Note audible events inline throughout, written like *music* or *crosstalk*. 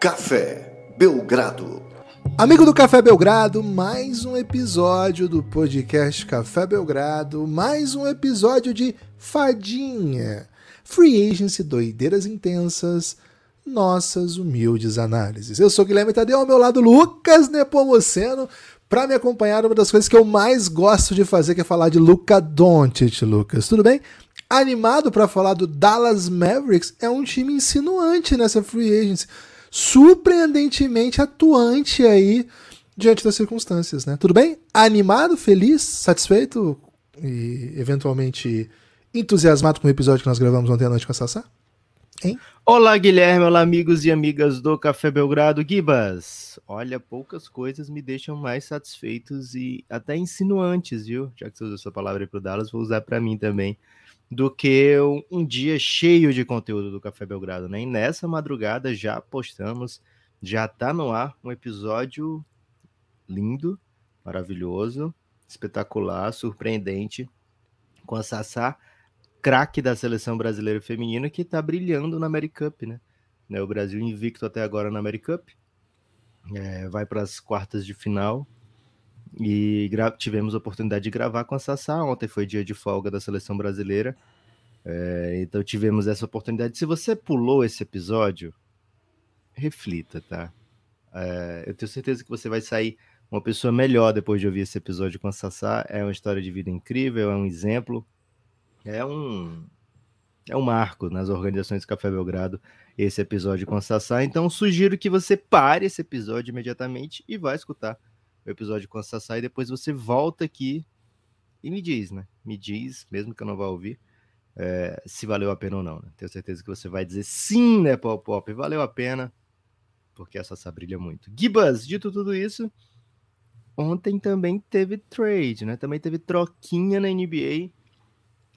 Café Belgrado. Amigo do Café Belgrado, mais um episódio do podcast Café Belgrado, mais um episódio de Fadinha. Free Agency, doideiras intensas, nossas humildes análises. Eu sou Guilherme Tadeu, ao meu lado Lucas Nepomuceno, para me acompanhar uma das coisas que eu mais gosto de fazer, que é falar de Luca Doncic, Lucas. Tudo bem? Animado para falar do Dallas Mavericks, é um time insinuante nessa free agency, surpreendentemente atuante aí diante das circunstâncias, né? Tudo bem? Animado, feliz, satisfeito e eventualmente entusiasmado com o episódio que nós gravamos ontem à noite com a Sassá? Hein? Olá, Guilherme. Olá, amigos e amigas do Café Belgrado. Gibas, olha, poucas coisas me deixam mais satisfeitos e até insinuantes, viu? Já que você usou essa palavra aí pro Dallas, vou usar para mim também. Do que um dia cheio de conteúdo do Café Belgrado, né? E nessa madrugada já postamos, já tá no ar um episódio lindo, maravilhoso, espetacular, surpreendente, com a Sassá craque da seleção brasileira feminina que está brilhando na Americup, né? né? O Brasil invicto até agora na Americup, é, vai para as quartas de final e tivemos a oportunidade de gravar com a Sassá. Ontem foi dia de folga da seleção brasileira, é, então tivemos essa oportunidade. Se você pulou esse episódio, reflita, tá? É, eu tenho certeza que você vai sair uma pessoa melhor depois de ouvir esse episódio com a Sassá. É uma história de vida incrível, é um exemplo é um é um marco nas organizações do Café Belgrado esse episódio com a Sassá. Então sugiro que você pare esse episódio imediatamente e vá escutar episódio a Sassá e depois você volta aqui e me diz, né? Me diz, mesmo que eu não vá ouvir, é, se valeu a pena ou não. Né? Tenho certeza que você vai dizer sim, né, Pop Pop? Valeu a pena, porque a Sassá brilha muito. Gibas, dito tudo isso, ontem também teve trade, né? Também teve troquinha na NBA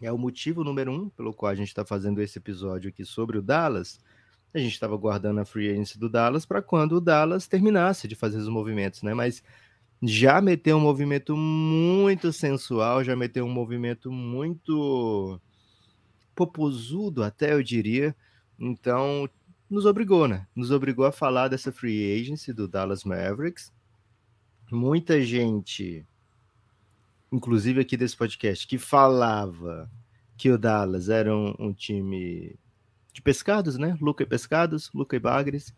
é o motivo número um pelo qual a gente está fazendo esse episódio aqui sobre o Dallas. A gente estava guardando a free agency do Dallas para quando o Dallas terminasse de fazer os movimentos, né? Mas já meteu um movimento muito sensual, já meteu um movimento muito popozudo, até eu diria. Então, nos obrigou, né? Nos obrigou a falar dessa free agency do Dallas Mavericks. Muita gente inclusive aqui desse podcast, que falava que o Dallas era um, um time de pescados, né? Luca e pescados, Luca e bagres.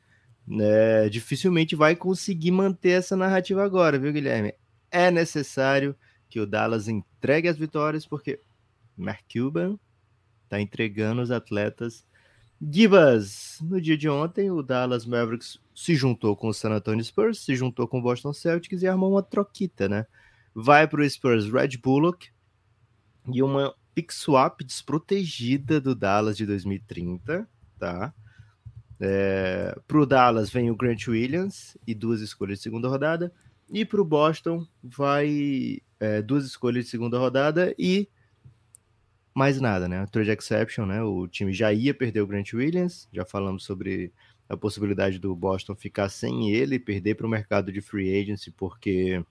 Né? Dificilmente vai conseguir manter essa narrativa agora, viu, Guilherme? É necessário que o Dallas entregue as vitórias, porque Mark Cuban está entregando os atletas. Gibas, no dia de ontem, o Dallas Mavericks se juntou com o San Antonio Spurs, se juntou com o Boston Celtics e armou uma troquita, né? vai para o Spurs Red Bullock e uma pick swap desprotegida do Dallas de 2030, tá? É, para o Dallas vem o Grant Williams e duas escolhas de segunda rodada. E para o Boston vai é, duas escolhas de segunda rodada e mais nada, né? Trade exception, né? O time já ia perder o Grant Williams, já falamos sobre a possibilidade do Boston ficar sem ele, perder para o mercado de free agency, porque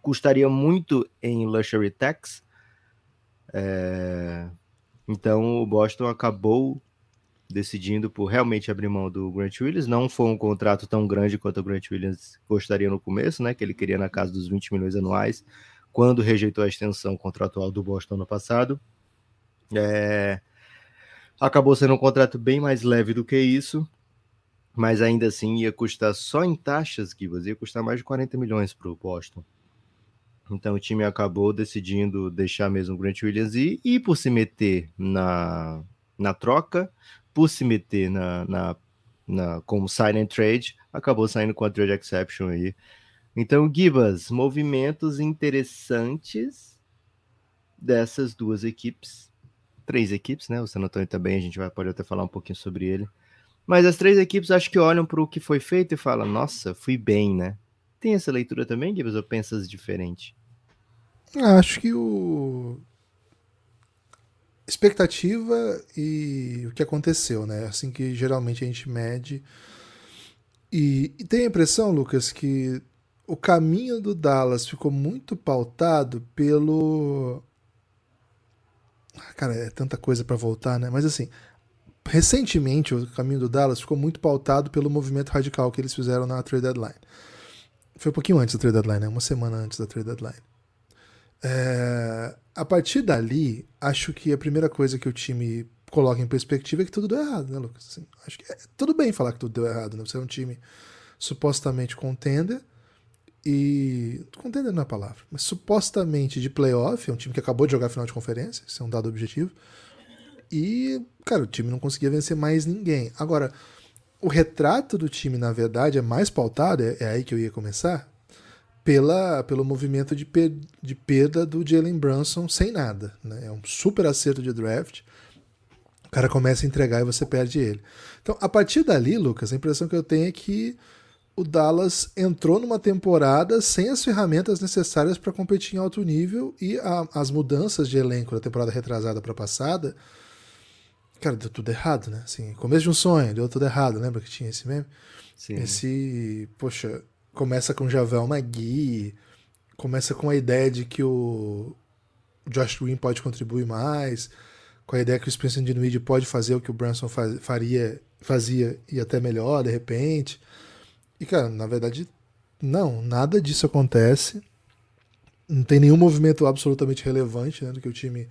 custaria muito em luxury tax. É... Então o Boston acabou decidindo por realmente abrir mão do Grant Williams. Não foi um contrato tão grande quanto o Grant Williams gostaria no começo, né? Que ele queria na casa dos 20 milhões anuais, quando rejeitou a extensão contratual do Boston no passado. É... Acabou sendo um contrato bem mais leve do que isso, mas ainda assim ia custar só em taxas, Gibas, ia custar mais de 40 milhões para o Boston. Então o time acabou decidindo deixar mesmo o Grant Williams ir, e por se meter na, na troca, por se meter na, na, na como sign and trade, acabou saindo com a trade exception aí. Então, Gibas, movimentos interessantes dessas duas equipes, três equipes, né? O San Antonio também, a gente vai pode até falar um pouquinho sobre ele. Mas as três equipes acho que olham para o que foi feito e falam: nossa, fui bem, né? Tem essa leitura também, Gibbs, ou pensas diferente? Acho que o expectativa e o que aconteceu, né? Assim que geralmente a gente mede. E, e tem a impressão, Lucas, que o caminho do Dallas ficou muito pautado pelo. Cara, é tanta coisa para voltar, né? Mas assim, recentemente o caminho do Dallas ficou muito pautado pelo movimento radical que eles fizeram na trade deadline. Foi um pouquinho antes da trade deadline, né? uma semana antes da trade deadline. É, a partir dali, acho que a primeira coisa que o time coloca em perspectiva é que tudo deu errado, né, Lucas? Assim, acho que é tudo bem falar que tudo deu errado, né? Você é um time supostamente contender e. Contender não é a palavra, mas supostamente de playoff, é um time que acabou de jogar final de conferência, isso é um dado objetivo. E, cara, o time não conseguia vencer mais ninguém. Agora, o retrato do time, na verdade, é mais pautado, é, é aí que eu ia começar, pela, pelo movimento de, per, de perda do Jalen Brunson sem nada. Né? É um super acerto de draft. O cara começa a entregar e você perde ele. Então, a partir dali, Lucas, a impressão que eu tenho é que o Dallas entrou numa temporada sem as ferramentas necessárias para competir em alto nível e a, as mudanças de elenco da temporada retrasada para passada Cara, deu tudo errado, né? Assim, começo de um sonho, deu tudo errado. Lembra que tinha esse meme? Sim. Esse, poxa, começa com Javel Magui, começa com a ideia de que o Josh Green pode contribuir mais, com a ideia que o Spencer Dinwiddie pode fazer o que o Branson faria, fazia e até melhor, de repente. E, cara, na verdade, não, nada disso acontece. Não tem nenhum movimento absolutamente relevante né, do que o time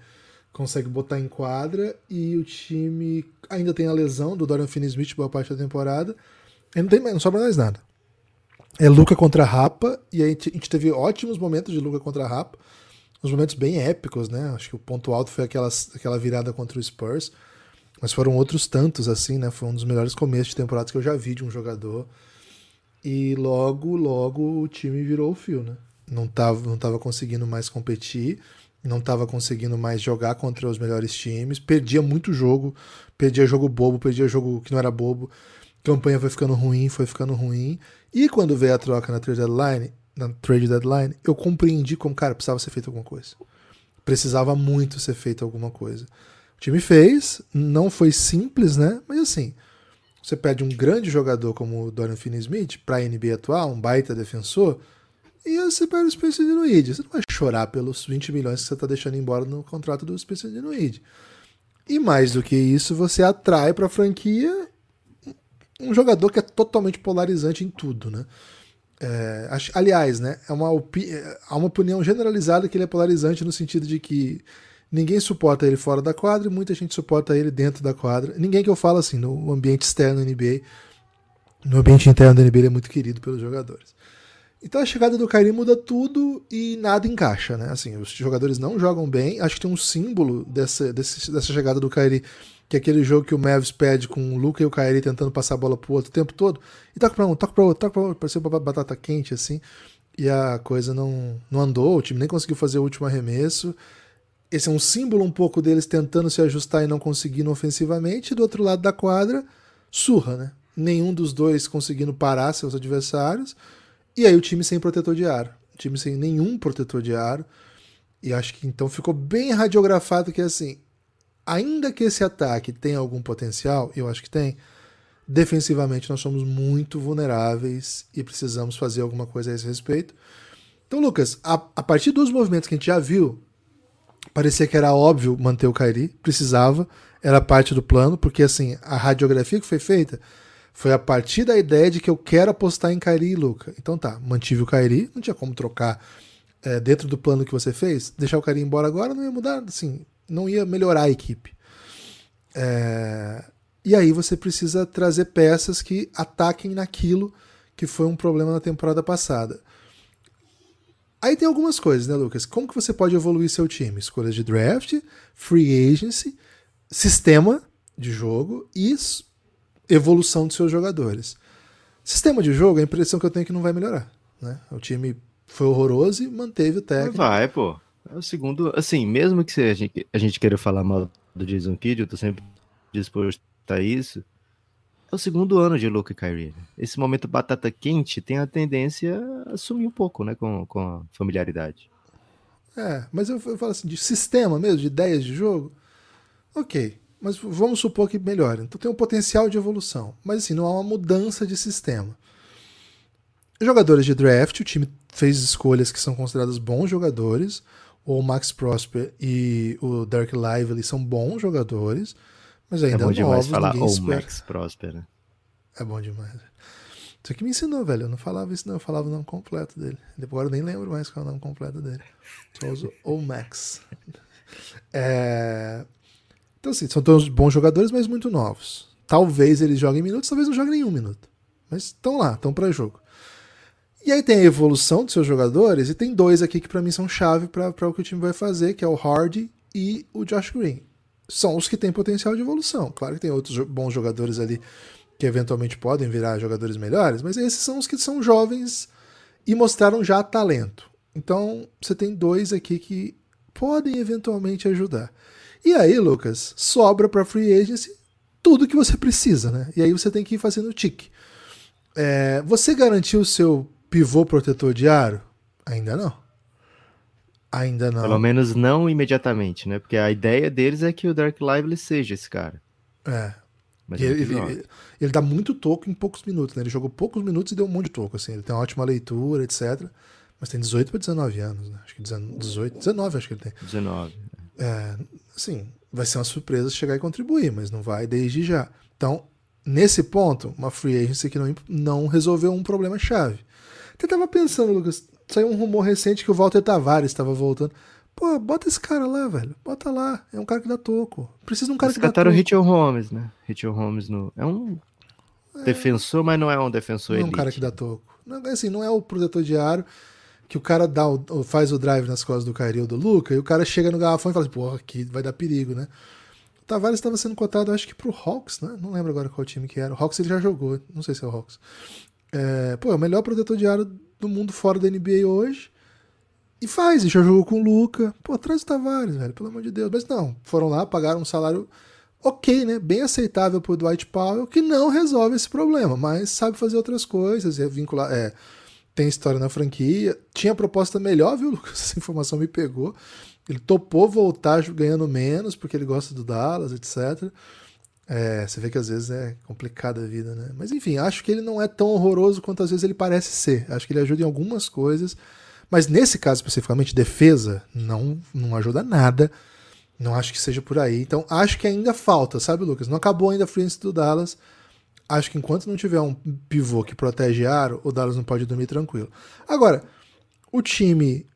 consegue botar em quadra e o time ainda tem a lesão do Dorian Finney-Smith boa parte da temporada. E não, tem, não sobra mais nada. É Luca contra Rapa e a gente, a gente teve ótimos momentos de Luca contra Rapa, uns momentos bem épicos, né? Acho que o ponto alto foi aquelas, aquela virada contra o Spurs, mas foram outros tantos assim, né? Foi um dos melhores começos de temporada que eu já vi de um jogador. E logo, logo o time virou o fio, né? Não tava, não tava conseguindo mais competir não estava conseguindo mais jogar contra os melhores times, perdia muito jogo, perdia jogo bobo, perdia jogo que não era bobo, campanha foi ficando ruim, foi ficando ruim. E quando veio a troca na trade deadline, na trade deadline, eu compreendi como, cara, precisava ser feito alguma coisa. Precisava muito ser feito alguma coisa. O time fez, não foi simples, né? Mas assim, você pede um grande jogador como o Dorian Finney-Smith para a NBA atual, um baita defensor, e você perde o Spencer Dinwiddie. Você não vai chorar pelos 20 milhões que você está deixando embora no contrato do Spencer Dinwiddie. E mais do que isso, você atrai para a franquia um jogador que é totalmente polarizante em tudo, né? É, aliás, né, é uma, é, há uma opinião generalizada que ele é polarizante no sentido de que ninguém suporta ele fora da quadra e muita gente suporta ele dentro da quadra. Ninguém que eu falo assim, no ambiente externo da NBA, no ambiente interno da NBA ele é muito querido pelos jogadores. Então a chegada do Kyrie muda tudo e nada encaixa, né? Assim, os jogadores não jogam bem. Acho que tem um símbolo dessa, desse, dessa chegada do Kyrie, que é aquele jogo que o Mavs pede com o Luca e o Kyrie tentando passar a bola pro outro o tempo todo. E toca pra um, toca pra outro, toca pra outro, parecia uma batata quente, assim. E a coisa não, não andou, o time nem conseguiu fazer o último arremesso. Esse é um símbolo um pouco deles tentando se ajustar e não conseguindo ofensivamente. E do outro lado da quadra, surra, né? Nenhum dos dois conseguindo parar seus adversários. E aí o time sem protetor de ar. O time sem nenhum protetor de ar. E acho que então ficou bem radiografado que assim, ainda que esse ataque tenha algum potencial, eu acho que tem, defensivamente nós somos muito vulneráveis e precisamos fazer alguma coisa a esse respeito. Então, Lucas, a, a partir dos movimentos que a gente já viu, parecia que era óbvio manter o Kairi, precisava, era parte do plano, porque assim, a radiografia que foi feita foi a partir da ideia de que eu quero apostar em Kairi e Luca. Então tá, mantive o Kairi, não tinha como trocar é, dentro do plano que você fez. Deixar o Kairi embora agora não ia mudar, assim, não ia melhorar a equipe. É, e aí você precisa trazer peças que ataquem naquilo que foi um problema na temporada passada. Aí tem algumas coisas, né, Lucas? Como que você pode evoluir seu time? Escolhas de draft, free agency, sistema de jogo e evolução dos seus jogadores. Sistema de jogo, a impressão que eu tenho é que não vai melhorar. Né? O time foi horroroso e manteve o técnico. Vai, pô. É o segundo, assim, mesmo que a gente, a gente queira falar mal do Jason Kidd, eu tô sempre disposto a isso. É o segundo ano de Luke e Kyrie. Esse momento batata quente tem a tendência a sumir um pouco, né, com, com a familiaridade. É, mas eu, eu falo assim, de sistema mesmo, de ideias de jogo, ok mas vamos supor que melhore. Então tem um potencial de evolução, mas assim, não há uma mudança de sistema. Jogadores de draft, o time fez escolhas que são consideradas bons jogadores. O Max Prosper e o Derek Lively são bons jogadores, mas Mas ainda é bom demais novos, falar ninguém ou espera. Max Prosper. né? É bom demais. Isso aqui me ensinou, velho. Eu não falava isso, não. Eu falava o nome completo dele. Agora eu nem lembro mais qual é o nome completo dele. Só uso o Max. É... Então, assim, são todos bons jogadores, mas muito novos. Talvez eles joguem minutos, talvez não joguem nenhum minuto. Mas estão lá, estão para jogo. E aí tem a evolução dos seus jogadores, e tem dois aqui que para mim são chave para o que o time vai fazer, que é o Hardy e o Josh Green. São os que têm potencial de evolução. Claro que tem outros bons jogadores ali que eventualmente podem virar jogadores melhores, mas esses são os que são jovens e mostraram já talento. Então você tem dois aqui que podem eventualmente ajudar. E aí, Lucas, sobra para free agency tudo que você precisa, né? E aí você tem que ir fazendo tique. É, você garantiu o seu pivô protetor de aro? Ainda não. Ainda não. Pelo menos não imediatamente, né? Porque a ideia deles é que o Dark Lively seja esse cara. É. Mas é ele, jovem. ele- ele dá muito toco em poucos minutos, né? Ele jogou poucos minutos e deu um monte de toco, assim. Ele tem uma ótima leitura, etc. Mas tem 18 para 19 anos, né? Acho que 18, 19 acho que ele tem. 19. É, assim, vai ser uma surpresa chegar e contribuir, mas não vai desde já. Então, nesse ponto, uma free agency que não, não resolveu um problema chave. Até tava pensando, Lucas, saiu um rumor recente que o Walter Tavares estava voltando. Pô, bota esse cara lá, velho. Bota lá. É um cara que dá toco. Precisa de um cara Eles que dá cataram o toco. Richard Holmes, né? Richard Holmes no... é um defensor, mas não é um defensor Não é um elite. cara que dá toco. Não, assim, não é o protetor de aro que o cara dá o- faz o drive nas costas do Kyrie ou do Luca e o cara chega no garrafão e fala assim, porra, aqui vai dar perigo, né? O Tavares estava sendo cotado, acho que pro Hawks, né? Não lembro agora qual time que era. O Hawks ele já jogou, não sei se é o Hawks. É, pô, é o melhor protetor de aro do mundo fora da NBA hoje. E faz, e já jogou com o Luca. Pô, traz o Tavares, velho, pelo amor de Deus. Mas não, foram lá, pagaram um salário ok, né? Bem aceitável pro Dwight Powell, que não resolve esse problema, mas sabe fazer outras coisas, é vincular. É, tem história na franquia. Tinha proposta melhor, viu, *laughs* Lucas? Essa informação me pegou. Ele topou voltar ganhando menos, porque ele gosta do Dallas, etc. É, você vê que às vezes é complicada a vida, né? Mas enfim, acho que ele não é tão horroroso quanto às vezes ele parece ser. Acho que ele ajuda em algumas coisas. Mas nesse caso especificamente, defesa, não, não ajuda nada. Não acho que seja por aí. Então acho que ainda falta, sabe, Lucas? Não acabou ainda a agency do Dallas. Acho que enquanto não tiver um pivô que protege aro, o Dallas não pode dormir tranquilo. Agora, o time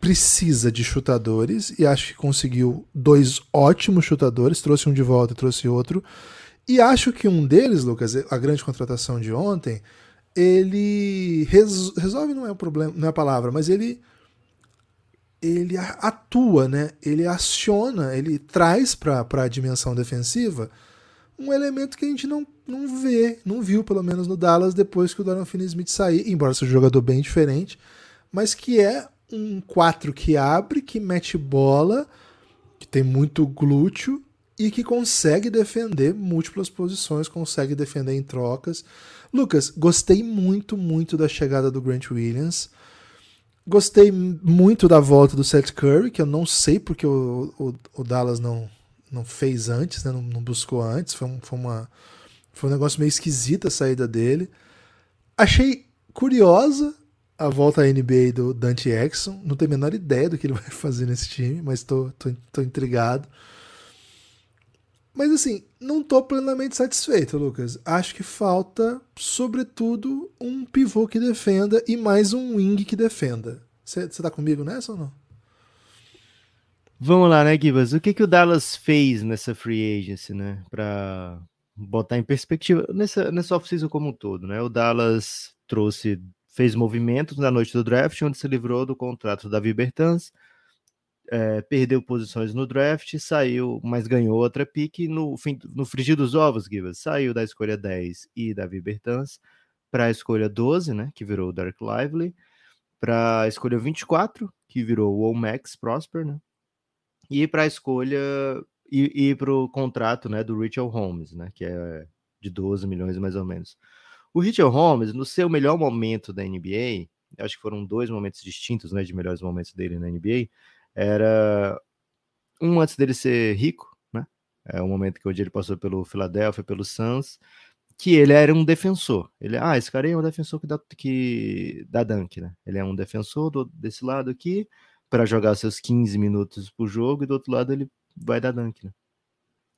precisa de chutadores e acho que conseguiu dois ótimos chutadores, trouxe um de volta e trouxe outro. E acho que um deles, Lucas, a grande contratação de ontem, ele res- resolve não é o problema, não é a palavra, mas ele ele atua, né? Ele aciona, ele traz para a dimensão defensiva um elemento que a gente não, não vê, não viu pelo menos no Dallas depois que o Dorian Finney-Smith sair, embora seja um jogador bem diferente, mas que é um 4 que abre, que mete bola, que tem muito glúteo e que consegue defender múltiplas posições, consegue defender em trocas. Lucas, gostei muito, muito da chegada do Grant Williams. Gostei muito da volta do Seth Curry, que eu não sei porque o, o, o Dallas não, não fez antes, né? não, não buscou antes. Foi, um, foi, uma, foi um negócio meio esquisito a saída dele. Achei curiosa a volta à NBA do Dante Exxon. Não tenho a menor ideia do que ele *laughs* vai fazer nesse time, mas tô, tô, tô intrigado. Mas assim, não tô plenamente satisfeito, Lucas. Acho que falta, sobretudo, um pivô que defenda e mais um wing que defenda. Você tá comigo nessa ou não? Vamos lá, né, Gibas? O que, que o Dallas fez nessa free agency, né? Para botar em perspectiva, nessa, nessa off-season como um todo, né? O Dallas trouxe, fez movimentos na noite do draft, onde se livrou do contrato Davi Bertans, é, perdeu posições no draft, saiu, mas ganhou outra pique no, fim, no frigir dos ovos, Gibas. Saiu da escolha 10 e Davi Bertans para a escolha 12, né? Que virou o Dark Lively, para a escolha 24, que virou o Max Prosper, né? E para a escolha e, e para o contrato né, do Richard Holmes, né, que é de 12 milhões mais ou menos. O Richard Holmes, no seu melhor momento da NBA, acho que foram dois momentos distintos né, de melhores momentos dele na NBA, era um antes dele ser rico, né, é o momento que onde ele passou pelo Philadelphia, pelo Suns, que ele era um defensor. Ele, ah, esse cara aí é um defensor que dá, que dá dunk, né? Ele é um defensor do, desse lado aqui, para jogar seus 15 minutos por jogo e do outro lado ele vai dar dunk, né?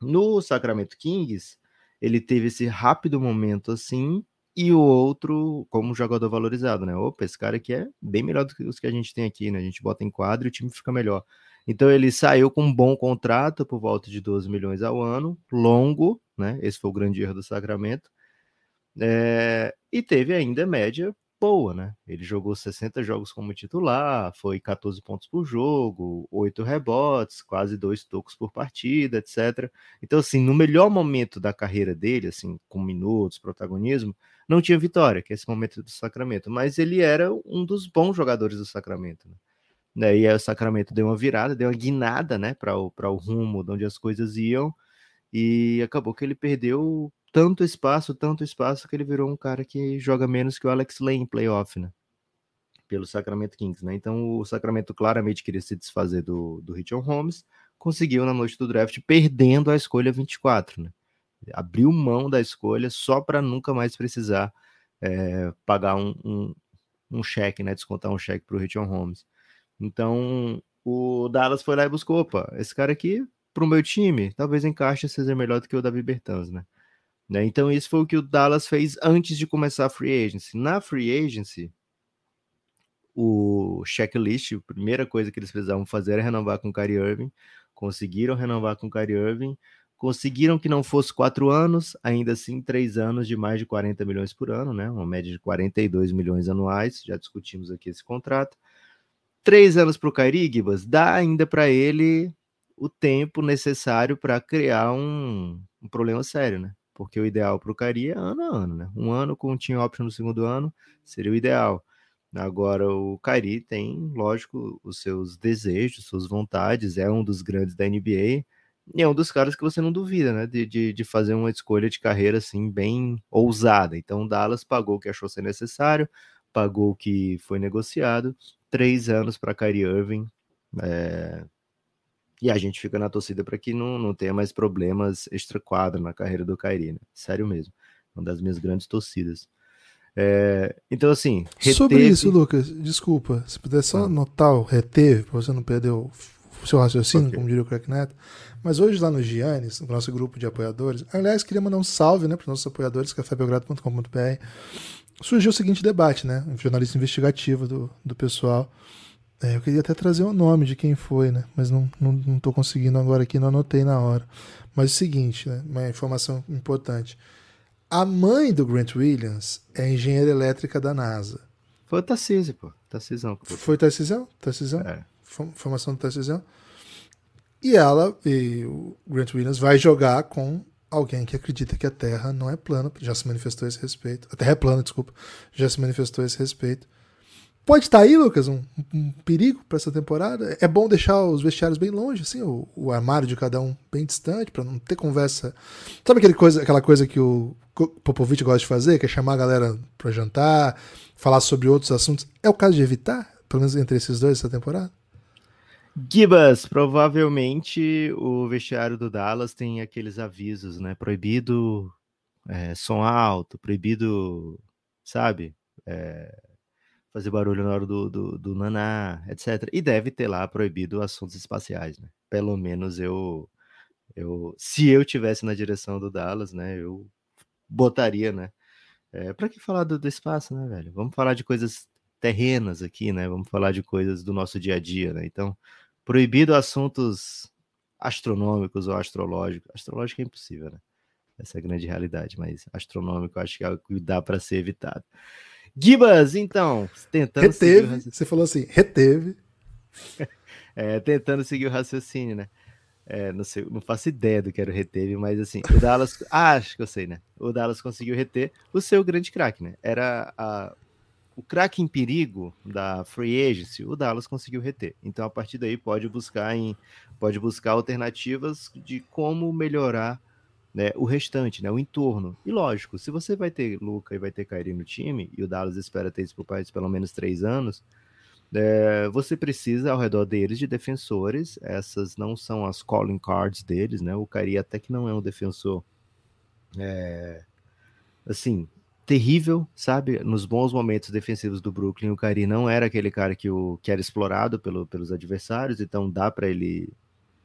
No Sacramento Kings, ele teve esse rápido momento assim, e o outro como jogador valorizado, né? Opa, esse cara aqui é bem melhor do que os que a gente tem aqui, né? A gente bota em quadro e o time fica melhor. Então ele saiu com um bom contrato por volta de 12 milhões ao ano, longo, né? Esse foi o grande erro do Sacramento. É, e teve ainda média boa, né? Ele jogou 60 jogos como titular, foi 14 pontos por jogo, 8 rebotes, quase dois tocos por partida, etc. Então, assim, no melhor momento da carreira dele, assim, com minutos, protagonismo, não tinha vitória, que é esse momento do Sacramento, mas ele era um dos bons jogadores do Sacramento. Né? Né? E aí o Sacramento deu uma virada, deu uma guinada, né, para o, o rumo de onde as coisas iam, e acabou que ele perdeu tanto espaço, tanto espaço, que ele virou um cara que joga menos que o Alex Lane em playoff, né? Pelo Sacramento Kings, né? Então o Sacramento claramente queria se desfazer do, do Richard Holmes, conseguiu na noite do draft, perdendo a escolha 24, né? Abriu mão da escolha só para nunca mais precisar é, pagar um, um, um cheque, né? Descontar um cheque para o Richard Holmes. Então, o Dallas foi lá e buscou, opa, esse cara aqui, pro meu time, talvez encaixe seja melhor do que o Davi Bertans, né? Né? Então, isso foi o que o Dallas fez antes de começar a free agency. Na free agency, o checklist, a primeira coisa que eles precisavam fazer era renovar com o Kyrie Irving. Conseguiram renovar com o Kyrie Irving. Conseguiram que não fosse quatro anos, ainda assim três anos de mais de 40 milhões por ano, né? Uma média de 42 milhões anuais. Já discutimos aqui esse contrato três anos para o Kyrie, Gibas, dá ainda para ele o tempo necessário para criar um, um, problema sério, né? Porque o ideal para o Kyrie é ano a ano, né? Um ano com um team option no segundo ano seria o ideal. Agora, o Kyrie tem, lógico, os seus desejos, suas vontades, é um dos grandes da NBA e é um dos caras que você não duvida, né? De, de, de fazer uma escolha de carreira assim, bem ousada. Então, o Dallas pagou o que achou ser necessário, pagou o que foi negociado três anos para Kyrie Irving. É... E a gente fica na torcida para que não, não tenha mais problemas extra-quadro na carreira do Kyrie, né? Sério mesmo. Uma das minhas grandes torcidas. É... Então, assim. Reteve... Sobre isso, Lucas, desculpa. Se puder só ah. notar o reteve, para você não perder o seu raciocínio, okay. como diria o Crack Neto. Mas hoje lá no Giannis, no nosso grupo de apoiadores, aliás, queria mandar um salve né, para os nossos apoiadores, cafébelgrado.com.br surgiu o seguinte debate, né? Um jornalista investigativo do, do pessoal. É, eu queria até trazer o nome de quem foi, né? Mas não, não, não tô conseguindo agora aqui, não anotei na hora. Mas é o seguinte, né? Uma informação importante. A mãe do Grant Williams é engenheira elétrica da NASA. Foi o Tarcísio, pô. Tarcisão. Foi o Tarcisão? Tarcisão? É. Formação do Tarcisão. E ela, e o Grant Williams, vai jogar com alguém que acredita que a Terra não é plana, já se manifestou esse respeito. A Terra é plana, desculpa, já se manifestou a esse respeito. Pode estar aí, Lucas, um, um perigo para essa temporada. É bom deixar os vestiários bem longe, assim, o, o armário de cada um bem distante, para não ter conversa. Sabe aquele coisa, aquela coisa que o Popovich gosta de fazer, que é chamar a galera para jantar, falar sobre outros assuntos? É o caso de evitar, pelo menos entre esses dois, essa temporada? Gibas, provavelmente o vestiário do Dallas tem aqueles avisos, né? Proibido é, som alto, proibido, sabe? É, fazer barulho na hora do, do, do, naná, etc. E deve ter lá proibido assuntos espaciais, né? Pelo menos eu, eu se eu tivesse na direção do Dallas, né? Eu botaria, né? É, para que falar do, do espaço, né, velho? Vamos falar de coisas terrenas aqui, né? Vamos falar de coisas do nosso dia a dia, né? Então, proibido assuntos astronômicos ou astrológicos. Astrológico é impossível, né? Essa é a grande realidade, mas astronômico acho que é que dá para ser evitado. Gibas, então, tentando reteve, você falou assim, reteve. *laughs* é, tentando seguir o raciocínio, né? É, não, sei, não faço ideia do que era o reteve, mas assim, o Dallas, *laughs* ah, acho que eu sei, né? O Dallas conseguiu reter o seu grande craque, né? Era a, o craque em perigo da free agency, o Dallas conseguiu reter. Então a partir daí pode buscar em pode buscar alternativas de como melhorar né, o restante, né, o entorno. E lógico, se você vai ter Luca e vai ter Kyrie no time, e o Dallas espera ter isso por pelo menos três anos, é, você precisa ao redor deles de defensores. Essas não são as calling cards deles, né? O Kyrie até que não é um defensor é, assim terrível, sabe? Nos bons momentos defensivos do Brooklyn, o Kyrie não era aquele cara que, o, que era explorado pelo, pelos adversários, então dá para ele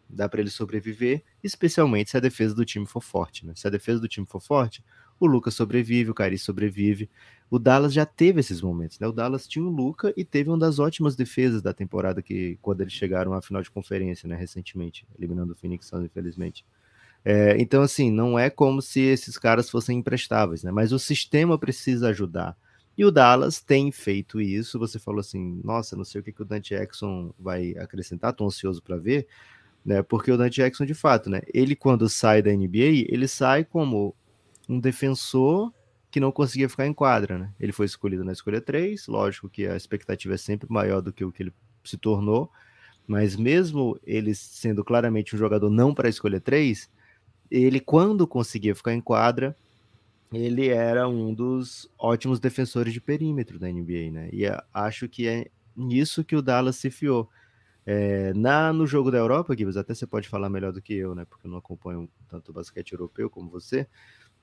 dá para ele sobreviver, especialmente se a defesa do time for forte, né? Se a defesa do time for forte, o Lucas sobrevive, o Cari sobrevive. O Dallas já teve esses momentos, né? O Dallas tinha o Luca e teve uma das ótimas defesas da temporada que quando eles chegaram à final de conferência, né, recentemente, eliminando o Phoenix Suns, infelizmente. É, então, assim, não é como se esses caras fossem imprestáveis, né? Mas o sistema precisa ajudar. E o Dallas tem feito isso. Você falou assim, nossa, não sei o que, que o Dante Jackson vai acrescentar, tô ansioso para ver, né? Porque o Dante Jackson, de fato, né? Ele, quando sai da NBA, ele sai como um defensor que não conseguia ficar em quadra, né? Ele foi escolhido na escolha 3, lógico que a expectativa é sempre maior do que o que ele se tornou, mas mesmo ele sendo claramente um jogador não para a escolha 3, ele, quando conseguia ficar em quadra, ele era um dos ótimos defensores de perímetro da NBA, né? E acho que é nisso que o Dallas se fiou. É, na, no jogo da Europa, Gibbs, até você pode falar melhor do que eu, né? Porque eu não acompanho tanto o basquete europeu como você.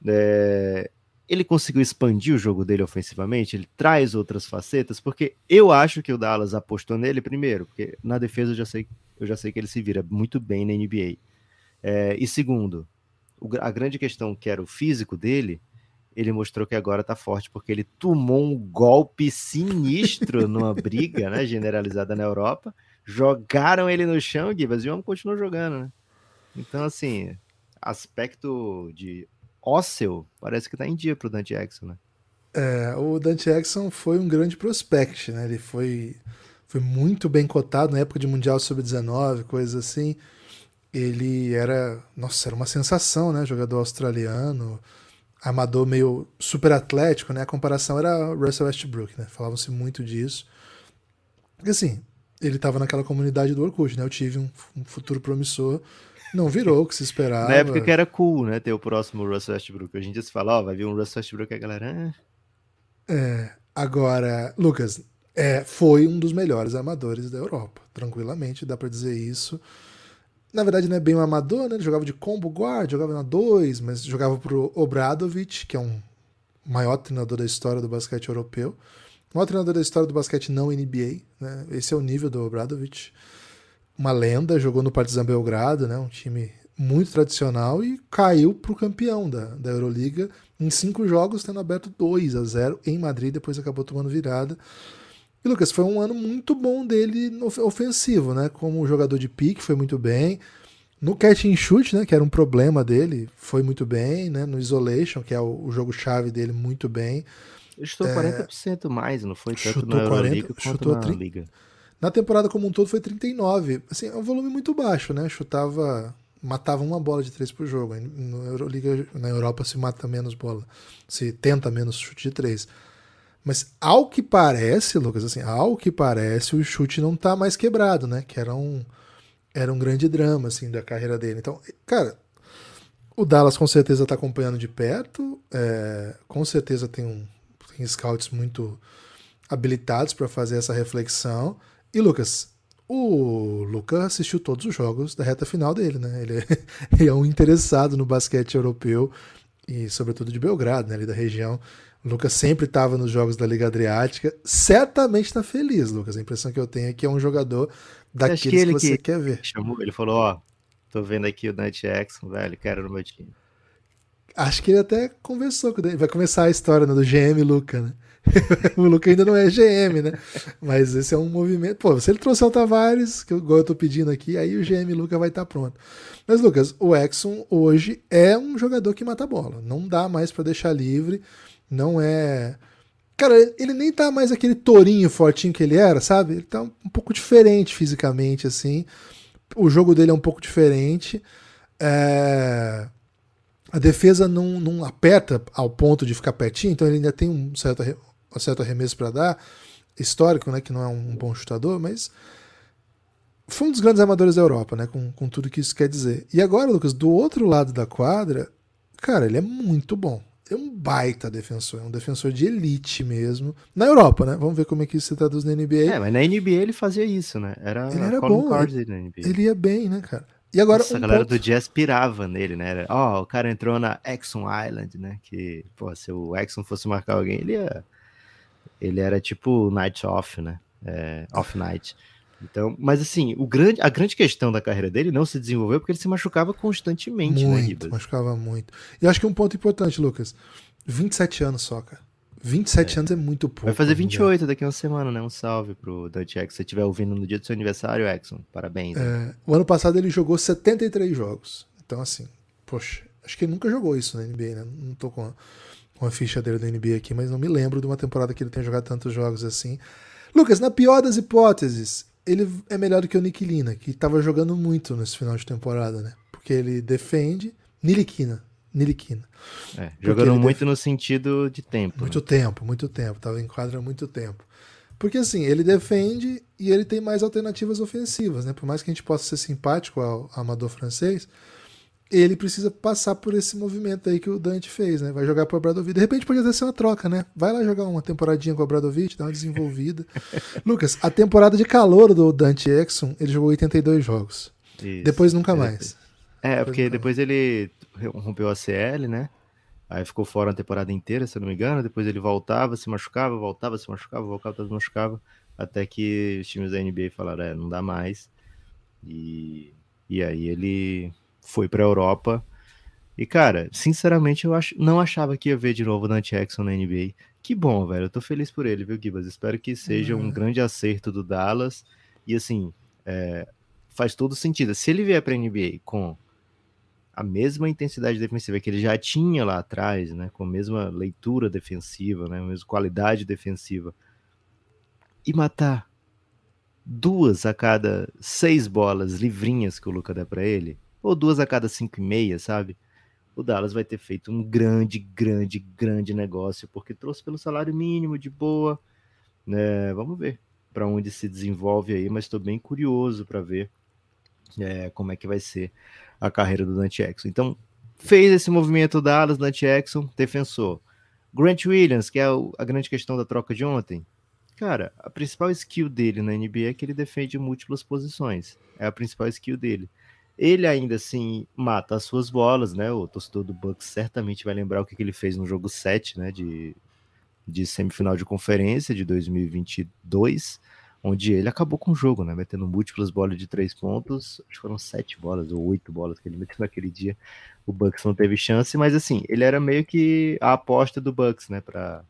É, ele conseguiu expandir o jogo dele ofensivamente, ele traz outras facetas, porque eu acho que o Dallas apostou nele primeiro, porque na defesa eu já sei, eu já sei que ele se vira muito bem na NBA. É, e segundo, a grande questão que era o físico dele, ele mostrou que agora tá forte, porque ele tomou um golpe sinistro numa briga, né, *laughs* generalizada na Europa. Jogaram ele no chão, Gibas, e o homem continuou jogando, né? Então, assim, aspecto de ósseo, parece que tá em dia pro Dante Jackson, né? É, o Dante Jackson foi um grande prospect, né? Ele foi, foi muito bem cotado na época de Mundial Sub-19, coisas assim ele era, nossa, era uma sensação, né? Jogador australiano, amador meio super atlético, né? A comparação era Russell Westbrook, né? Falavam-se muito disso. Porque assim, ele estava naquela comunidade do Orkut, né? Eu tive um, um, futuro promissor, não virou o que se esperava. Na época que era cool, né? Ter o próximo Russell Westbrook. Hoje em dia se fala, ó, vai vir um Russell Westbrook e a galera... Ah. É, agora, Lucas, é, foi um dos melhores armadores da Europa, tranquilamente, dá para dizer isso. Na verdade, não é bem um amador, né? Ele jogava de combo guard, jogava na 2, mas jogava pro Obradovic, que é um maior treinador da história do basquete europeu. O maior treinador da história do basquete não NBA, né? Esse é o nível do Obradovic. Uma lenda, jogou no Partizan Belgrado, né? Um time muito tradicional e caiu pro campeão da, da Euroliga em cinco jogos, tendo aberto 2 a 0 em Madrid, depois acabou tomando virada. E Lucas, foi um ano muito bom dele no ofensivo, né? Como jogador de pique, foi muito bem. No catch and shoot, né, que era um problema dele, foi muito bem, né? No isolation, que é o, o jogo-chave dele, muito bem. Ele chutou é... 40% mais, não foi tanto chutou na Euroliga 40, chutou na 30, Liga. Na temporada como um todo foi 39. Assim, é um volume muito baixo, né? Chutava, matava uma bola de três por jogo. Na Euroliga, na Europa se mata menos bola, se tenta menos chute de três. Mas ao que parece, Lucas, assim, ao que parece, o chute não tá mais quebrado, né? Que era um, era um grande drama, assim, da carreira dele. Então, cara, o Dallas com certeza tá acompanhando de perto, é, com certeza tem, um, tem scouts muito habilitados para fazer essa reflexão. E, Lucas, o Lucas assistiu todos os jogos da reta final dele, né? Ele é, *laughs* ele é um interessado no basquete europeu e, sobretudo, de Belgrado, né? Ali da região. O Lucas sempre estava nos jogos da Liga Adriática. Certamente está feliz, Lucas. A impressão que eu tenho é que é um jogador daqueles que, que, você que quer ver. Chamou, ele falou: Ó, tô vendo aqui o Dante Jackson, velho, quero no meu time. Acho que ele até conversou com ele. Vai começar a história né, do GM Luca, né? *laughs* o Luca ainda não é GM, né? Mas esse é um movimento. Pô, se ele trouxer o Tavares, que eu, igual eu tô pedindo aqui, aí o GM Luca vai estar tá pronto. Mas, Lucas, o Exxon hoje é um jogador que mata bola. Não dá mais para deixar livre. Não é. Cara, ele nem tá mais aquele tourinho fortinho que ele era, sabe? Ele tá um pouco diferente fisicamente, assim. O jogo dele é um pouco diferente. É... A defesa não, não aperta ao ponto de ficar pertinho, então ele ainda tem um certo, um certo arremesso para dar. Histórico, né? Que não é um bom chutador, mas foi um dos grandes armadores da Europa, né? Com, com tudo que isso quer dizer. E agora, Lucas, do outro lado da quadra, cara, ele é muito bom é um baita defensor, é um defensor de elite mesmo. Na Europa, né? Vamos ver como é que isso se traduz na NBA. É, mas na NBA ele fazia isso, né? Era, ele era bom. Ele, ele ia bem, né, cara? E agora, Nossa, um a galera ponto... do Jazz pirava nele, né? Ó, oh, o cara entrou na Exxon Island, né? Que, pô, se o Exxon fosse marcar alguém, ele ia... Ele era tipo night off, né? É, off night. Então, mas assim, o grande, a grande questão da carreira dele não se desenvolveu porque ele se machucava constantemente, muito, né, Gibas? machucava muito. E acho que um ponto importante, Lucas, 27 anos só, cara. 27 é. anos é muito pouco. Vai fazer 28 daqui a uma semana, né? Um salve pro Dante Exxon. Se você estiver ouvindo no dia do seu aniversário, Exxon, parabéns. Né? É, o ano passado ele jogou 73 jogos. Então, assim, poxa, acho que ele nunca jogou isso na NBA, né? Não tô com a, com a ficha dele da NBA aqui, mas não me lembro de uma temporada que ele tenha jogado tantos jogos assim. Lucas, na pior das hipóteses, ele é melhor do que o Nick Lina, que estava jogando muito nesse final de temporada, né? Porque ele defende. Niliquina. Niliquina. É, jogando muito no sentido de tempo. Muito né? tempo, muito tempo. Tava em quadra há muito tempo. Porque assim, ele defende e ele tem mais alternativas ofensivas, né? Por mais que a gente possa ser simpático ao amador francês, ele precisa passar por esse movimento aí que o Dante fez, né? Vai jogar pro Bradovic. De repente pode até ser uma troca, né? Vai lá jogar uma temporadinha com o Bradovic, dá uma desenvolvida. *laughs* Lucas, a temporada de calor do Dante Exxon, ele jogou 82 jogos. Isso. Depois nunca mais. É, depois porque depois ele rompeu a CL, né? Aí ficou fora a temporada inteira, se eu não me engano. Depois ele voltava, se machucava, voltava, se machucava, voltava, se machucava. Até que os times da NBA falaram, é, não dá mais. E, e aí ele foi para a Europa. E, cara, sinceramente, eu acho, não achava que ia ver de novo o Dante Jackson na NBA. Que bom, velho. Eu tô feliz por ele, viu, Gibas? Espero que seja um uhum. grande acerto do Dallas. E, assim, é, faz todo sentido. Se ele vier pra NBA com a mesma intensidade defensiva que ele já tinha lá atrás, né? Com a mesma leitura defensiva, né? A mesma qualidade defensiva. E matar duas a cada seis bolas livrinhas que o Luca dá para ele, ou duas a cada cinco e meia, sabe? O Dallas vai ter feito um grande, grande, grande negócio, porque trouxe pelo salário mínimo de boa. Né? Vamos ver para onde se desenvolve aí, mas estou bem curioso para ver é, como é que vai ser a carreira do Dante Exxon. Então, fez esse movimento Dallas, Dante Exxon, defensor. Grant Williams, que é a grande questão da troca de ontem. Cara, a principal skill dele na NBA é que ele defende múltiplas posições. É a principal skill dele. Ele ainda assim mata as suas bolas, né? O torcedor do Bucks certamente vai lembrar o que, que ele fez no jogo 7, né? De, de semifinal de conferência de 2022, onde ele acabou com o jogo, né? Metendo múltiplas bolas de três pontos. Acho que foram sete bolas ou oito bolas que ele meteu *laughs* naquele dia. O Bucks não teve chance, mas assim, ele era meio que a aposta do Bucks, né? Pra,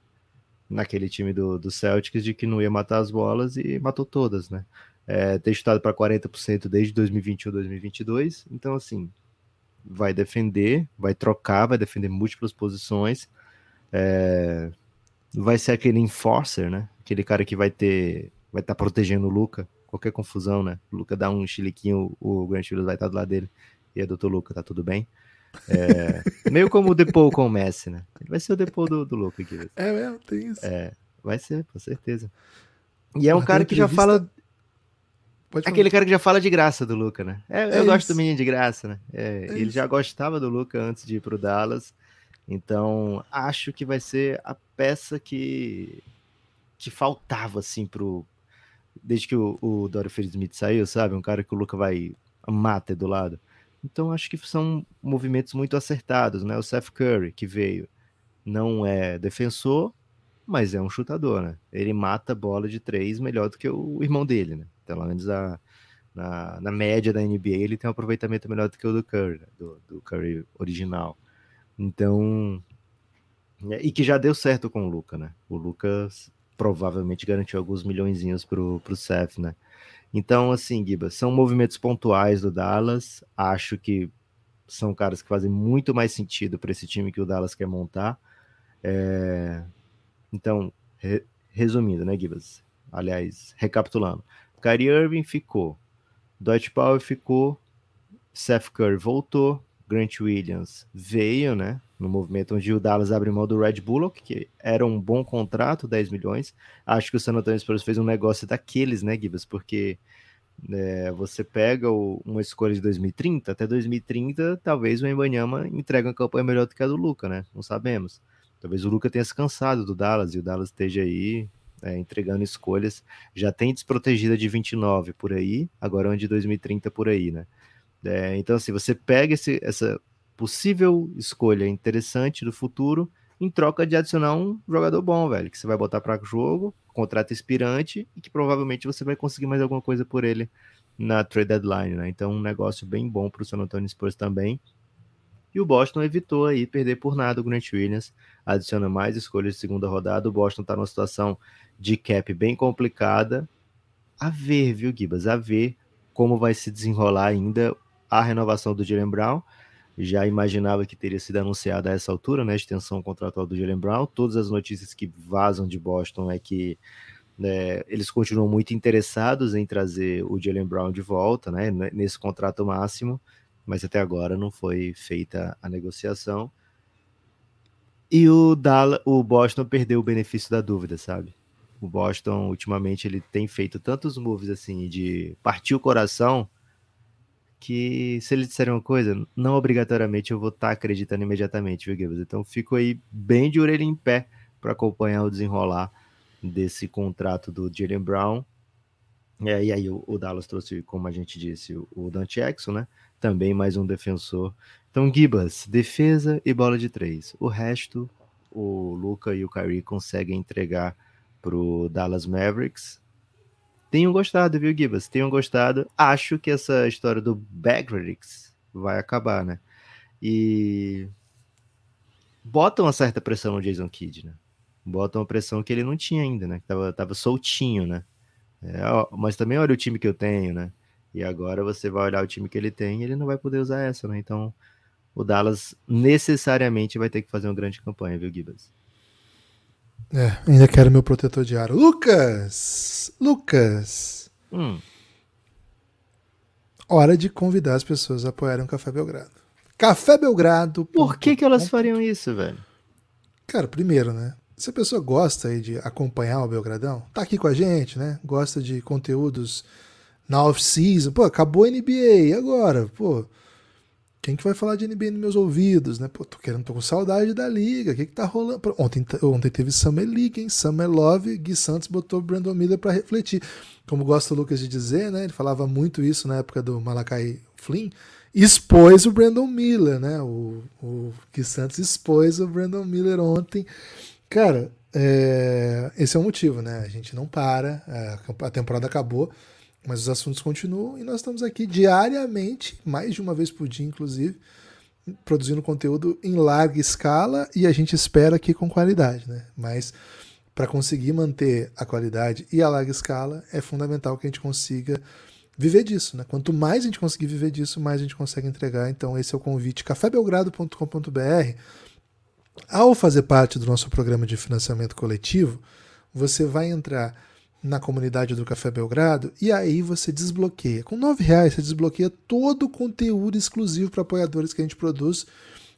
naquele time do, do Celtics de que não ia matar as bolas e matou todas, né? é, ter chutado para 40% desde 2021, 2022. Então, assim, vai defender, vai trocar, vai defender múltiplas posições. É, vai ser aquele enforcer, né? Aquele cara que vai ter, vai estar tá protegendo o Luca. Qualquer confusão, né? O Luca dá um chiliquinho, o Grant Williams vai estar tá do lado dele. E aí, doutor Luca, tá tudo bem? É, *laughs* meio como o Depou com o Messi, né? Ele vai ser o Depou do, do Luca aqui. É mesmo, tem isso. É, vai ser, com certeza. E é um cara que já fala Pode Aquele cara que já fala de graça do Luca, né? É, é eu gosto do menino de graça, né? É, é ele isso. já gostava do Luca antes de ir pro Dallas. Então, acho que vai ser a peça que, que faltava, assim, pro. Desde que o, o Dory Smith saiu, sabe? Um cara que o Luca vai mata do lado. Então, acho que são movimentos muito acertados, né? O Seth Curry, que veio, não é defensor, mas é um chutador, né? Ele mata bola de três melhor do que o irmão dele, né? Pelo menos a, na, na média da NBA ele tem um aproveitamento melhor do que o do Curry, né? do, do Curry original. Então, e que já deu certo com o Luca, né? O Lucas provavelmente garantiu alguns milhõeszinhos pro, pro Seth, né? Então, assim, Giba, são movimentos pontuais do Dallas. Acho que são caras que fazem muito mais sentido para esse time que o Dallas quer montar. É... Então, re resumindo, né, Gibas? Aliás, recapitulando. Kyrie Irving ficou. Dwight Powell ficou. Seth Curry voltou. Grant Williams veio, né? No movimento onde o Dallas abriu mão do Red Bullock, que era um bom contrato, 10 milhões. Acho que o San Antonio Spurs fez um negócio daqueles, né, Gibbs? Porque é, você pega o, uma escolha de 2030, até 2030, talvez o Embanyama entregue uma campanha melhor do que a do Luca, né? Não sabemos. Talvez o Luca tenha se cansado do Dallas e o Dallas esteja aí é, entregando escolhas. Já tem desprotegida de 29 por aí, agora é de 2030 por aí, né? É, então, assim, você pega esse, essa possível escolha interessante do futuro em troca de adicionar um jogador bom, velho, que você vai botar para jogo contrato expirante e que provavelmente você vai conseguir mais alguma coisa por ele na trade deadline, né? Então, um negócio bem bom para o San Antonio Spurs também. E o Boston evitou aí perder por nada o Grant Williams, adiciona mais escolhas de segunda rodada. O Boston está numa situação de cap bem complicada. A ver, viu, Gibas? A ver como vai se desenrolar ainda a renovação do Jalen Brown. Já imaginava que teria sido anunciada a essa altura, né? A extensão contratual do Jalen Brown. Todas as notícias que vazam de Boston é que né, eles continuam muito interessados em trazer o Jalen Brown de volta, né? Nesse contrato máximo mas até agora não foi feita a negociação. E o Dallas, o Boston perdeu o benefício da dúvida, sabe? O Boston ultimamente ele tem feito tantos moves assim de partir o coração que se ele disser uma coisa, não obrigatoriamente eu vou estar tá acreditando imediatamente, viu, Gibbs? Então fico aí bem de orelha em pé para acompanhar o desenrolar desse contrato do Jalen Brown. É, e aí o, o, Dallas trouxe, como a gente disse, o, o Dante Exxon, né? também mais um defensor. Então, Gibas, defesa e bola de três. O resto, o Luca e o Kyrie conseguem entregar para o Dallas Mavericks. Tenham gostado, viu, Gibas? Tenham gostado. Acho que essa história do Mavericks vai acabar, né? E botam uma certa pressão no Jason Kidd, né? Botam uma pressão que ele não tinha ainda, né? Que tava, tava soltinho, né? É, mas também olha o time que eu tenho, né? E agora você vai olhar o time que ele tem e ele não vai poder usar essa, né? Então o Dallas necessariamente vai ter que fazer uma grande campanha, viu, Gibas? É, ainda quero meu protetor de aro. Lucas! Lucas! Hum. Hora de convidar as pessoas a apoiarem o Café Belgrado. Café Belgrado. Por que, que elas fariam isso, velho? Cara, primeiro, né? Se a pessoa gosta aí de acompanhar o Belgradão, tá aqui com a gente, né? Gosta de conteúdos na off-season. Pô, acabou a NBA, e agora? Pô, quem que vai falar de NBA nos meus ouvidos, né? Pô, tô querendo, tô com saudade da liga. O que que tá rolando? Ontem, ontem teve Summer League, hein? Summer Love. Gui Santos botou Brandon Miller para refletir. Como gosta o Lucas de dizer, né? Ele falava muito isso na época do Malakai Flynn. Expôs o Brandon Miller, né? O, o Gui Santos expôs o Brandon Miller ontem. Cara, é, esse é o motivo, né? A gente não para. A temporada acabou. Mas os assuntos continuam e nós estamos aqui diariamente, mais de uma vez por dia, inclusive, produzindo conteúdo em larga escala e a gente espera aqui com qualidade, né? Mas para conseguir manter a qualidade e a larga escala, é fundamental que a gente consiga viver disso, né? Quanto mais a gente conseguir viver disso, mais a gente consegue entregar. Então esse é o convite cafébelgrado.com.br. Ao fazer parte do nosso programa de financiamento coletivo, você vai entrar na comunidade do Café Belgrado e aí você desbloqueia. Com nove reais você desbloqueia todo o conteúdo exclusivo para apoiadores que a gente produz.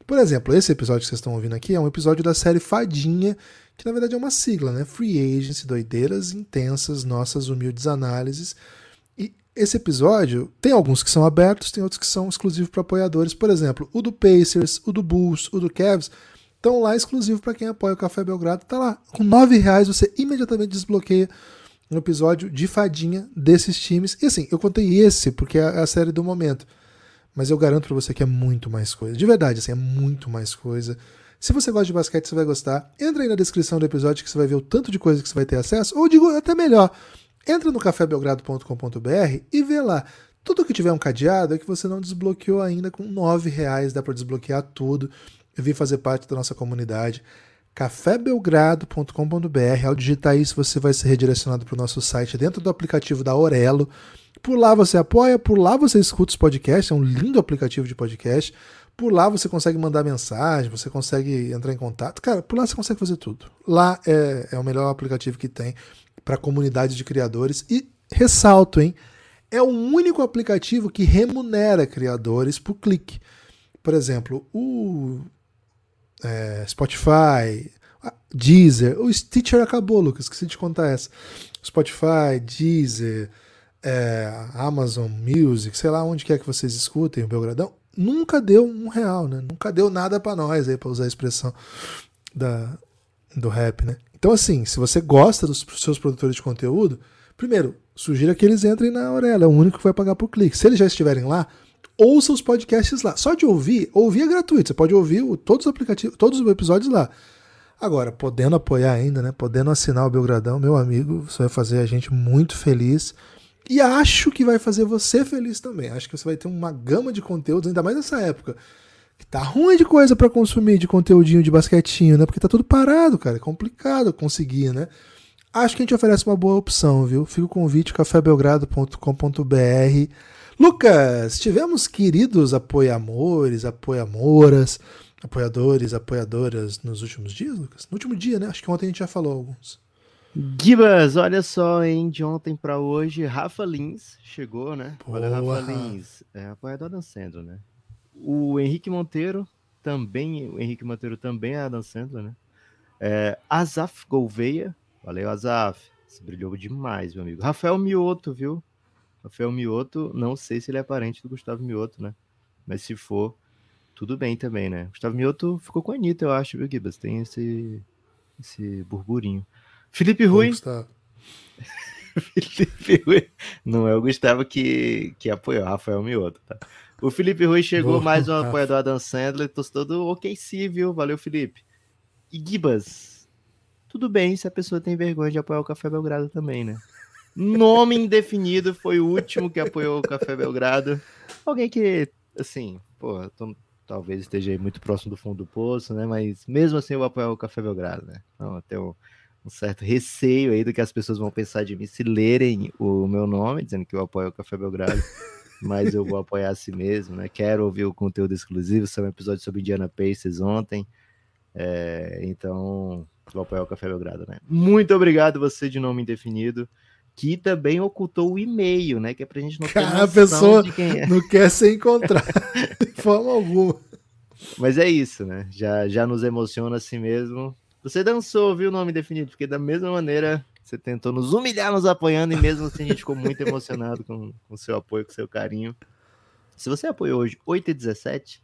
Por exemplo, esse episódio que vocês estão ouvindo aqui é um episódio da série Fadinha, que na verdade é uma sigla, né? Free Agency, doideiras intensas, nossas humildes análises. E esse episódio tem alguns que são abertos, tem outros que são exclusivos para apoiadores. Por exemplo, o do Pacers, o do Bulls, o do Cavs estão lá exclusivo para quem apoia o Café Belgrado. Tá lá. Com nove reais você imediatamente desbloqueia um episódio de fadinha desses times. E assim, eu contei esse porque é a série do momento. Mas eu garanto para você que é muito mais coisa. De verdade, assim, é muito mais coisa. Se você gosta de basquete, você vai gostar. Entra aí na descrição do episódio que você vai ver o tanto de coisa que você vai ter acesso. Ou digo até melhor, entra no cafébelgrado.com.br e vê lá. Tudo que tiver um cadeado é que você não desbloqueou ainda com nove reais, dá para desbloquear tudo. Eu vim fazer parte da nossa comunidade cafébelgrado.com.br. Ao digitar isso, você vai ser redirecionado para o nosso site dentro do aplicativo da Aurelo. Por lá você apoia, por lá você escuta os podcasts, é um lindo aplicativo de podcast. Por lá você consegue mandar mensagem, você consegue entrar em contato. Cara, por lá você consegue fazer tudo. Lá é, é o melhor aplicativo que tem para a comunidade de criadores. E ressalto, hein? É o único aplicativo que remunera criadores por clique. Por exemplo, o é, Spotify, Deezer, o Stitcher acabou, Lucas, esqueci de contar essa. Spotify, Deezer, é, Amazon Music, sei lá onde quer que vocês escutem o Belgradão, nunca deu um real, né? Nunca deu nada para nós aí, para usar a expressão da, do rap, né? Então, assim, se você gosta dos seus produtores de conteúdo, primeiro, sugira que eles entrem na Aurela, é o único que vai pagar por clique. Se eles já estiverem lá, ouça os podcasts lá. Só de ouvir, ouvir é gratuito. Você pode ouvir todos os aplicativos, todos os episódios lá. Agora, podendo apoiar ainda, né? Podendo assinar o Belgradão, meu amigo, isso vai fazer a gente muito feliz. E acho que vai fazer você feliz também. Acho que você vai ter uma gama de conteúdos, ainda mais nessa época. Que tá ruim de coisa para consumir, de conteúdinho de basquetinho, né? Porque tá tudo parado, cara. É complicado conseguir, né? Acho que a gente oferece uma boa opção, viu? Fica o convite, cafébelgrado.com.br. Lucas, tivemos queridos apoiamores, apoiamoras, apoiadores, apoiadoras nos últimos dias, Lucas? No último dia, né? Acho que ontem a gente já falou alguns. Gibas, olha só, hein? De ontem para hoje, Rafa Lins chegou, né? Boa. Olha, Rafa Lins, é apoiador da Sandler, né? O Henrique Monteiro também, o Henrique Monteiro também é Adam Sandler, né? É, Azaf Gouveia, valeu Azaf, você brilhou demais, meu amigo. Rafael Mioto, viu? Rafael Mioto, não sei se ele é parente do Gustavo Mioto, né? Mas se for, tudo bem também, né? Gustavo Mioto ficou com a Anitta, eu acho, viu, Gibas? Tem esse, esse burburinho. Felipe Rui. *laughs* Felipe Rui. Não é o Gustavo que, que apoiou, Rafael Mioto, tá? O Felipe Rui chegou, Boa, mais um Rafa. apoiador Adam Sandler, tostou do OKC, viu? Valeu, Felipe. E Gibas, tudo bem se a pessoa tem vergonha de apoiar o Café Belgrado também, né? Nome indefinido foi o último que apoiou o Café Belgrado. Alguém que, assim, pô, tô- talvez esteja muito próximo do fundo do poço, né? Mas mesmo assim eu vou apoiar o Café Belgrado, né? Então, eu tenho um certo receio aí do que as pessoas vão pensar de mim se lerem o meu nome, dizendo que eu apoio o Café Belgrado. *laughs* Mas eu vou apoiar a si mesmo, né? Quero ouvir o conteúdo exclusivo. Saiu um episódio sobre Indiana Pacers ontem. É, então, vou apoiar o Café Belgrado, né? Muito obrigado você de nome indefinido, que também ocultou o e-mail, né? Que é pra gente não ter Cara, a noção pessoa- de quem é. Não quer ser encontrado *laughs* de forma alguma. Mas é isso, né? Já, já nos emociona assim mesmo. Você dançou, viu o nome definido? Porque da mesma maneira você tentou nos humilhar nos apoiando e mesmo assim a gente ficou muito emocionado com o seu apoio, com o seu carinho. Se você apoiou hoje 8 e 17,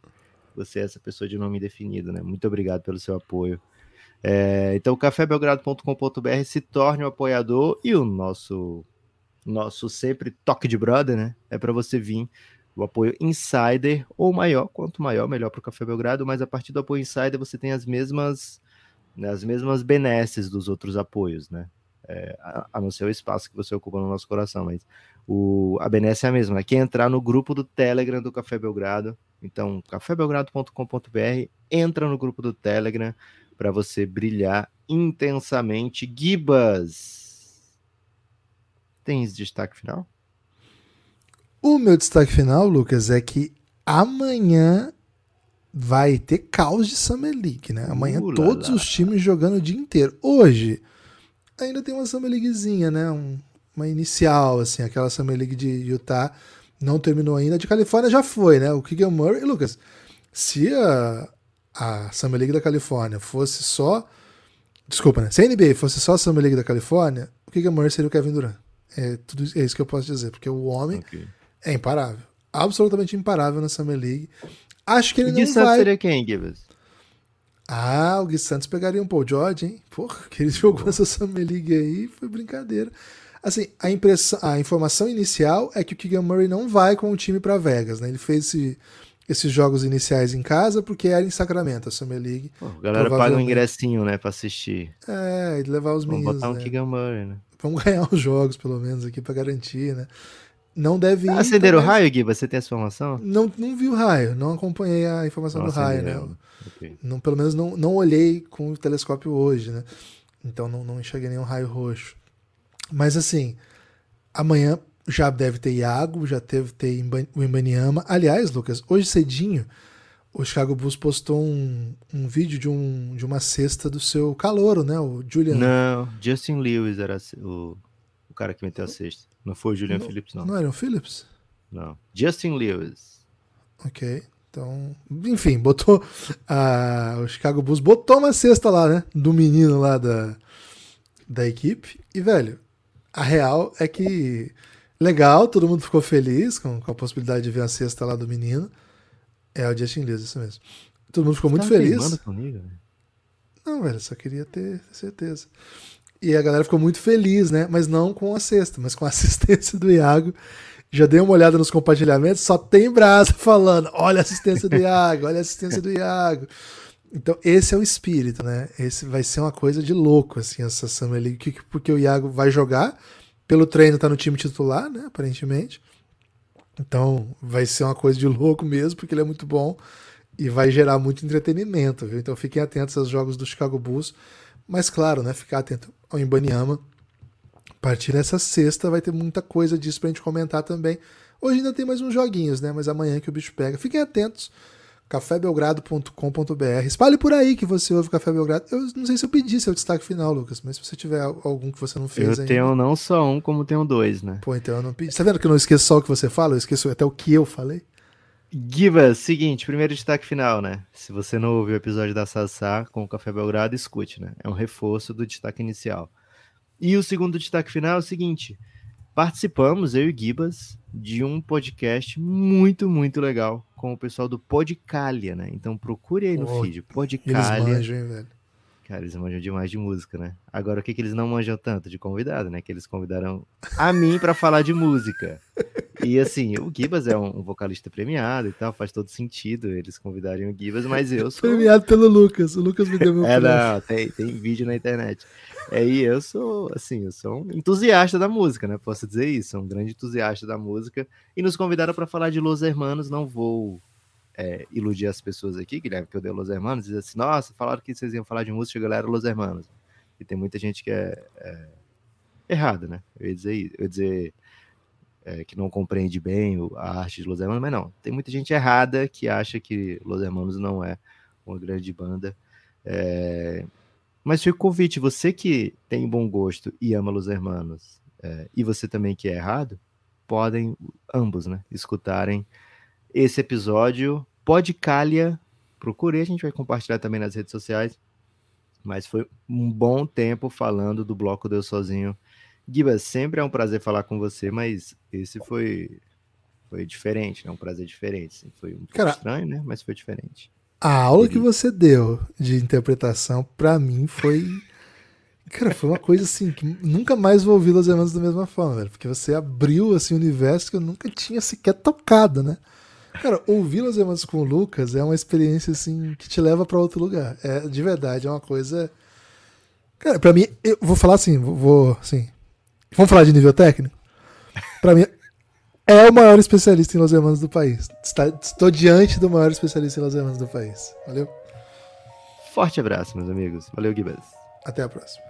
você é essa pessoa de nome indefinido, né? Muito obrigado pelo seu apoio. É, então, cafébelgrado.com.br se torne um apoiador e o nosso nosso sempre toque de brother, né? É para você vir o apoio insider ou maior, quanto maior, melhor para o Café Belgrado, mas a partir do apoio insider você tem as mesmas né, as mesmas benesses dos outros apoios, né? É, a, não ser o espaço que você ocupa no nosso coração, mas o, a benesse é a mesma, né? Que entrar no grupo do Telegram do Café Belgrado. Então, cafébelgrado.com.br, entra no grupo do Telegram para você brilhar intensamente. Gibas, tens destaque final? O meu destaque final, Lucas, é que amanhã vai ter caos de Summer League, né? Amanhã Uh, todos lá. os times jogando o dia inteiro. Hoje ainda tem uma Summer Leaguezinha, né? Um- uma inicial, assim, aquela Summer League de Utah não terminou ainda. De Califórnia já foi, né? O Keegan Murray. Lucas, se a, a Summer League da Califórnia fosse só. Desculpa, né? Se a NBA fosse só a Summer League da Califórnia, o Keegan Murray seria o Kevin Durant. É, tudo, é isso que eu posso dizer, porque o homem Ok. é imparável. Absolutamente imparável na Summer League. Acho que ele E não Santos vai. seria quem, Gibas? Ah, o Gui Santos pegaria um Paul George, hein? Porra, que ele jogou essa Summer League aí foi brincadeira. Assim, a, impressão, a informação inicial é que o Keegan Murray não vai com o time para Vegas, né? Ele fez esse- esses jogos iniciais em casa porque era em Sacramento, a Summer League. Pô, a galera paga um ingressinho, né, pra assistir. É, e levar os Vamos meninos, botar um né? Keegan Murray, né? Vamos *laughs* ganhar os jogos, pelo menos, aqui para garantir, né? Não deve ir. Acenderam o raio, Gui? Você tem essa informação? Não, não vi o raio, não acompanhei a informação Não do raio, né? acenderam. Ok. Não, pelo menos não, não olhei com o telescópio hoje, né? Então não, não enxerguei nenhum raio roxo. Mas assim, amanhã já deve ter Iago, já deve ter o Imbaniama. Aliás, Lucas, hoje cedinho, o Chicago Bulls postou um, um vídeo de, um, de uma cesta do seu calouro, né? O Julian. Não, Justin Lewis era o, o cara que meteu a sexta. Não foi o Julian Phillips, não. Não era o Phillips? Não. Justin Lewis. Ok. Então, enfim, botou. a o Chicago Bulls botou uma cesta lá, né? Do menino lá da, da equipe. E, velho, a real é que. Legal, todo mundo ficou feliz com, com a possibilidade de ver a cesta lá do menino. É o Justin Lewis, isso mesmo. Todo mundo ficou muito Tava feliz. comigo, né? Não, velho, só queria ter certeza. E a galera ficou muito feliz, né? Mas não com a cesta, mas com a *laughs* assistência do Iago. Já dei uma olhada nos compartilhamentos, só tem brasa falando: olha a assistência do Iago, olha a assistência do Iago. Então, esse é o espírito, né? Esse vai ser uma coisa de louco, assim, essa Summer League, porque o Iago vai jogar, pelo treino tá no time titular, né, aparentemente. Então, vai ser uma coisa de louco mesmo, porque ele é muito bom e vai gerar muito entretenimento, viu? Então, fiquem atentos aos jogos do Chicago Bulls, mas claro, né, ficar atento ao Ibaniama. A partir dessa sexta vai ter muita coisa disso pra gente comentar também. Hoje ainda tem mais uns joguinhos, né, mas amanhã que o bicho pega. Fiquem atentos cafébelgrado.com.br. Espalhe por aí que você ouve Café Belgrado. Eu não sei se eu pedi seu destaque final, Lucas, mas se você tiver algum que você não fez eu ainda. Eu tenho não só um, como tenho dois, né? Pô, então eu não pedi. Tá vendo que eu não esqueço só o que você fala? Eu esqueço até o que eu falei. Giva, seguinte, primeiro destaque final, né? Se você não ouviu o episódio da Sassá com o Café Belgrado, escute, né? É um reforço do destaque inicial. E o segundo destaque final é o seguinte: participamos, eu e Gibas, de um podcast muito, muito legal com o pessoal do Podcalia, né? Então procure aí no oh, feed, Podcalia. Eles manjam, hein, velho? Cara, eles manjam demais de música, né? Agora, o que, que eles não manjam tanto de convidado, né? Que eles convidaram a mim para falar de música. E assim, o Gibas é um, vocalista premiado e tal, faz todo sentido eles convidarem o Gibas, mas eu *laughs* sou. Premiado pelo Lucas, o Lucas me deu meu É, não, tem, tem vídeo na internet. É, e eu sou, assim, eu sou um entusiasta da música, né? Posso dizer isso, um grande entusiasta da música. E nos convidaram para falar de Los Hermanos, não vou é, iludir as pessoas aqui, Guilherme, que eu dei Los Hermanos, dizer assim, nossa, falaram que vocês iam falar de música, galera, Los Hermanos. E tem muita gente que é, é errada, né? Eu ia dizer, eu ia dizer é, que não compreende bem a arte de Los Hermanos, mas não. Tem muita gente errada que acha que Los Hermanos não é uma grande banda. É... Mas fica o convite, você que tem bom gosto e ama Los Hermanos, é, e você também que é errado, podem ambos, né, escutarem esse episódio Podcalha. Procurei, a gente vai compartilhar também nas redes sociais. Mas foi um bom tempo falando do bloco Deus Sozinho. Giba, sempre é um prazer falar com você, mas esse foi foi diferente, né? Um prazer diferente. Assim. Foi um pouco estranho, né? Mas foi diferente. A aula que você deu de interpretação, para mim, foi. Cara, foi uma coisa assim que nunca mais vou ouvir Los Hermanos da mesma forma, velho. Porque você abriu assim, um universo que eu nunca tinha sequer tocado, né? Cara, ouvir Los Hermanos com o Lucas é uma experiência assim que te leva para outro lugar. É de verdade, é uma coisa. Cara, para mim, eu vou falar assim, vou assim. Vamos falar de nível técnico? Para mim é o maior especialista em Los Hermanos do país. Está, estou diante do maior especialista em Los Hermanos do país. Valeu. Forte abraço, meus amigos. Valeu, Gibas. Até a próxima.